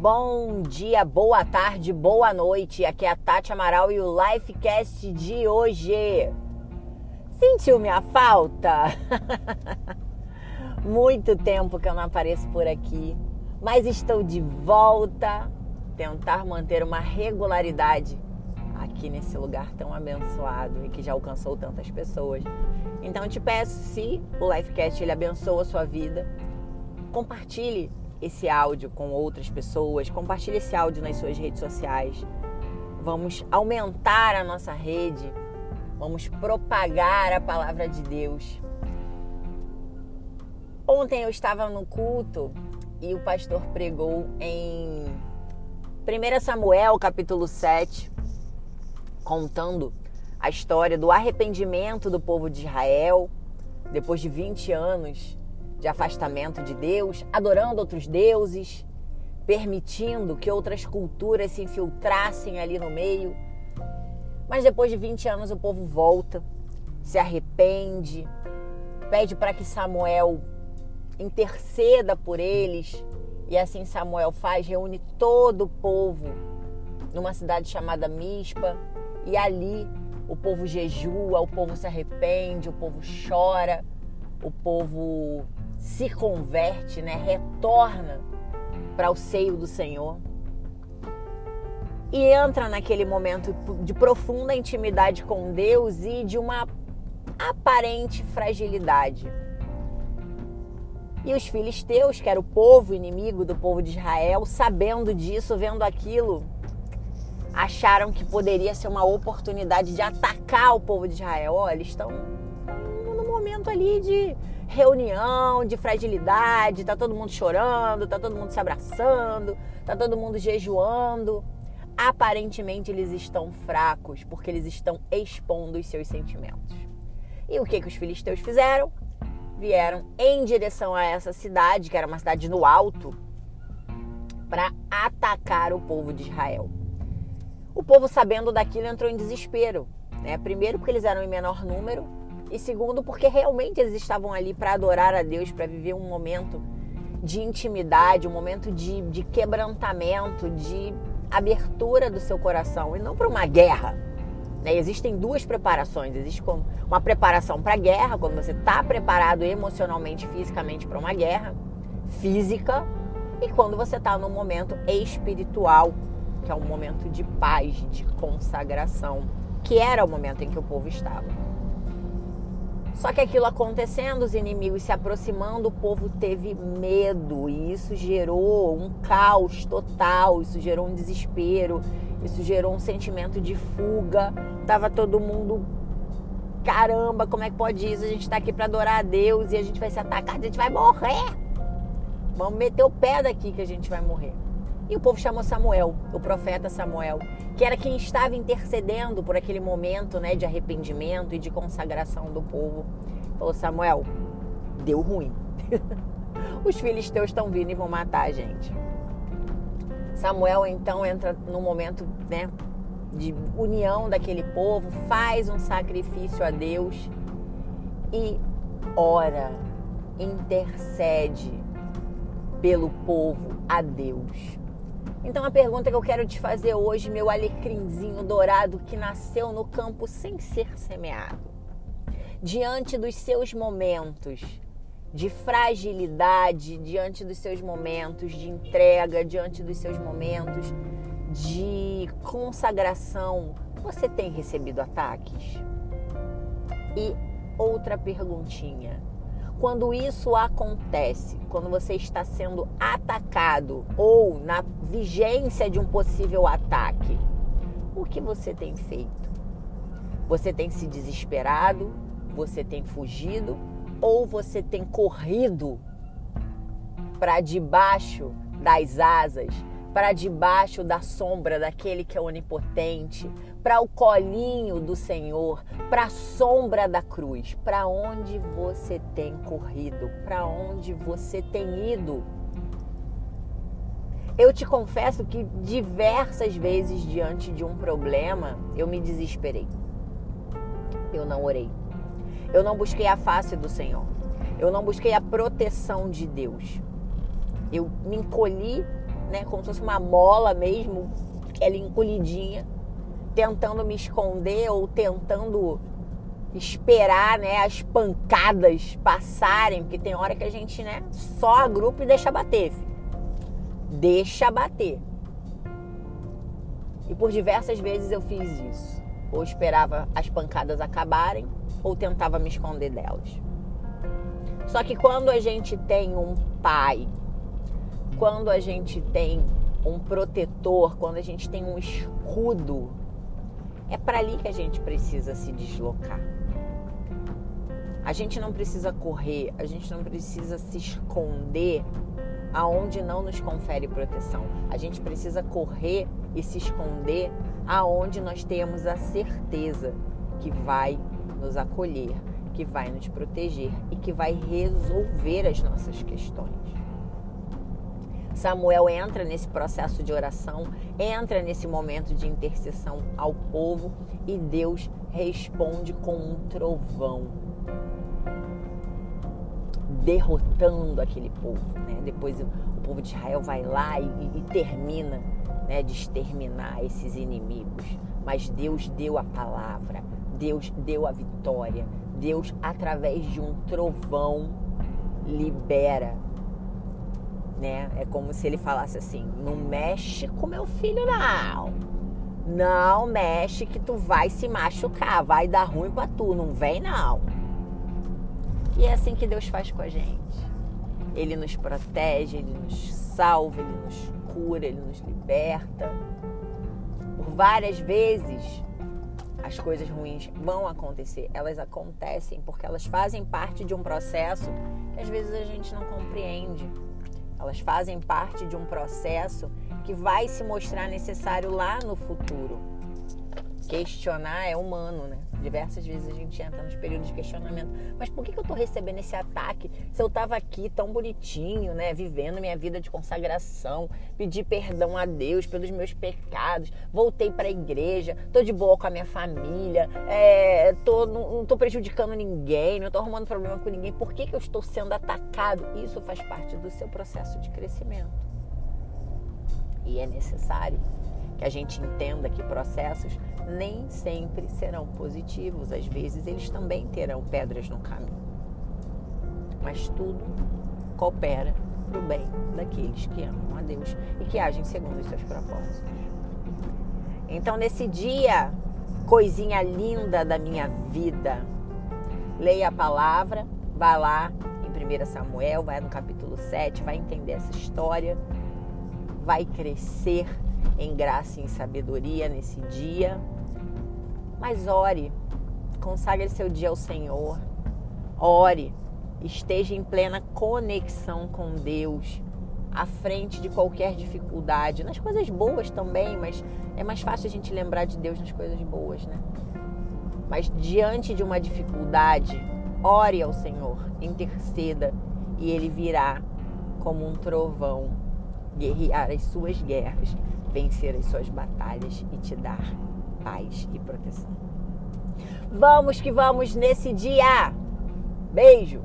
Bom dia, boa tarde, boa noite. Aqui é a Tati Amaral e o Lifecast de hoje. Sentiu minha falta? Muito tempo que eu não apareço por aqui, mas estou de volta. Tentar manter uma regularidade aqui nesse lugar tão abençoado e que já alcançou tantas pessoas. Então eu te peço, se o Lifecast ele abençoa a sua vida, compartilhe esse áudio com outras pessoas, compartilhe esse áudio nas suas redes sociais. Vamos aumentar a nossa rede, vamos propagar a palavra de Deus. Ontem eu estava no culto e o pastor pregou em 1 Samuel, capítulo 7, contando a história do arrependimento do povo de Israel depois de 20 anos de afastamento de Deus, adorando outros deuses, permitindo que outras culturas se infiltrassem ali no meio. Mas depois de 20 anos o povo volta, se arrepende, pede para que Samuel interceda por eles. E assim Samuel faz, reúne todo o povo numa cidade chamada Mispa, e ali o povo jejua, o povo se arrepende, o povo chora, o povo se converte, né, retorna para o seio do Senhor e entra naquele momento de profunda intimidade com Deus e de uma aparente fragilidade. E os filisteus, que era o povo inimigo do povo de Israel, sabendo disso, vendo aquilo, acharam que poderia ser uma oportunidade de atacar o povo de Israel. Olha, eles estão no momento ali de reunião de fragilidade, tá todo mundo chorando, tá todo mundo se abraçando, tá todo mundo jejuando. Aparentemente eles estão fracos porque eles estão expondo os seus sentimentos. E o que que os filisteus fizeram? Vieram em direção a essa cidade, que era uma cidade no alto, para atacar o povo de Israel. O povo, sabendo daquilo, entrou em desespero. Né? Primeiro, porque eles eram em menor número, e segundo, porque realmente eles estavam ali para adorar a Deus, para viver um momento de intimidade, um momento de, de quebrantamento, de abertura do seu coração e não para uma guerra. Né? Existem duas preparações. Existe uma preparação para a guerra, quando você está preparado emocionalmente, fisicamente para uma guerra física, e quando você está no momento espiritual, que é um momento de paz, de consagração, que era o momento em que o povo estava. Só que aquilo acontecendo, os inimigos se aproximando, o povo teve medo e isso gerou um caos total, isso gerou um desespero, isso gerou um sentimento de fuga. Tava todo mundo caramba, como é que pode isso? A gente está aqui para adorar a Deus e a gente vai ser atacado, a gente vai morrer. Vamos meter o pé daqui que a gente vai morrer. E o povo chamou Samuel, o profeta Samuel, que era quem estava intercedendo por aquele momento né, de arrependimento e de consagração do povo. Falou: Samuel, deu ruim. Os filisteus estão vindo e vão matar a gente. Samuel então entra no momento né, de união daquele povo, faz um sacrifício a Deus e ora, intercede pelo povo a Deus. Então a pergunta que eu quero te fazer hoje, meu alecrimzinho dourado que nasceu no campo sem ser semeado, diante dos seus momentos de fragilidade, diante dos seus momentos de entrega, diante dos seus momentos de consagração, você tem recebido ataques? E outra perguntinha quando isso acontece, quando você está sendo atacado ou na vigência de um possível ataque, o que você tem feito? Você tem se desesperado? Você tem fugido? Ou você tem corrido para debaixo das asas, para debaixo da sombra daquele que é onipotente, para o colinho do Senhor, para a sombra da cruz. Para onde você tem corrido? Para onde você tem ido? Eu te confesso que diversas vezes diante de um problema eu me desesperei. Eu não orei. Eu não busquei a face do Senhor. Eu não busquei a proteção de Deus. Eu me encolhi né, como se fosse uma mola mesmo, ela encolhidinha, tentando me esconder ou tentando esperar, né, as pancadas passarem, porque tem hora que a gente, né, só agrupa e deixa bater. Filho. Deixa bater. E por diversas vezes eu fiz isso. Ou esperava as pancadas acabarem, ou tentava me esconder delas. Só que quando a gente tem um pai, quando a gente tem um protetor, quando a gente tem um escudo, é para ali que a gente precisa se deslocar. A gente não precisa correr, a gente não precisa se esconder aonde não nos confere proteção. A gente precisa correr e se esconder aonde nós temos a certeza que vai nos acolher, que vai nos proteger e que vai resolver as nossas questões. Samuel entra nesse processo de oração, entra nesse momento de intercessão ao povo e Deus responde com um trovão, derrotando aquele povo. Né? Depois o povo de Israel vai lá e, e termina né, de exterminar esses inimigos. Mas Deus deu a palavra, Deus deu a vitória, Deus, através de um trovão, libera né? É como se ele falasse assim: não mexe com meu filho, não. Não mexe que tu vai se machucar, vai dar ruim pra tu, não vem não. E é assim que Deus faz com a gente. Ele nos protege, ele nos salva, ele nos cura, ele nos liberta. Por várias vezes as coisas ruins vão acontecer. Elas acontecem porque elas fazem parte de um processo que às vezes a gente não compreende elas fazem parte de um processo que vai se mostrar necessário lá no futuro. Questionar é humano, né? Diversas vezes a gente entra nos períodos de questionamento. Mas por que, eu tô recebendo esse ataque se eu tava aqui tão bonitinho, né? Vivendo minha vida de consagração, pedi perdão a Deus pelos meus pecados, voltei para a igreja, tô de boa com a minha família, é, tô, não, não tô prejudicando ninguém, não tô arrumando problema com ninguém. Por que, que eu estou sendo atacado? Isso faz parte do seu processo de crescimento. E é necessário que a gente entenda que processos nem sempre serão positivos, às vezes eles também terão pedras no caminho. Mas tudo coopera para o bem daqueles que amam a Deus e que agem segundo os seus propósitos. Então, nesse dia, coisinha linda da minha vida, leia a palavra, vá lá em 1 Samuel, vai no capítulo 7, vai entender essa história, vai crescer em graça e em sabedoria nesse dia. Mas ore, consagre seu dia ao Senhor. Ore, esteja em plena conexão com Deus, à frente de qualquer dificuldade, nas coisas boas também, mas é mais fácil a gente lembrar de Deus nas coisas boas, né? Mas diante de uma dificuldade, ore ao Senhor, interceda e ele virá como um trovão guerrear as suas guerras vencer as suas batalhas e te dar paz e proteção. Vamos que vamos nesse dia. Beijo!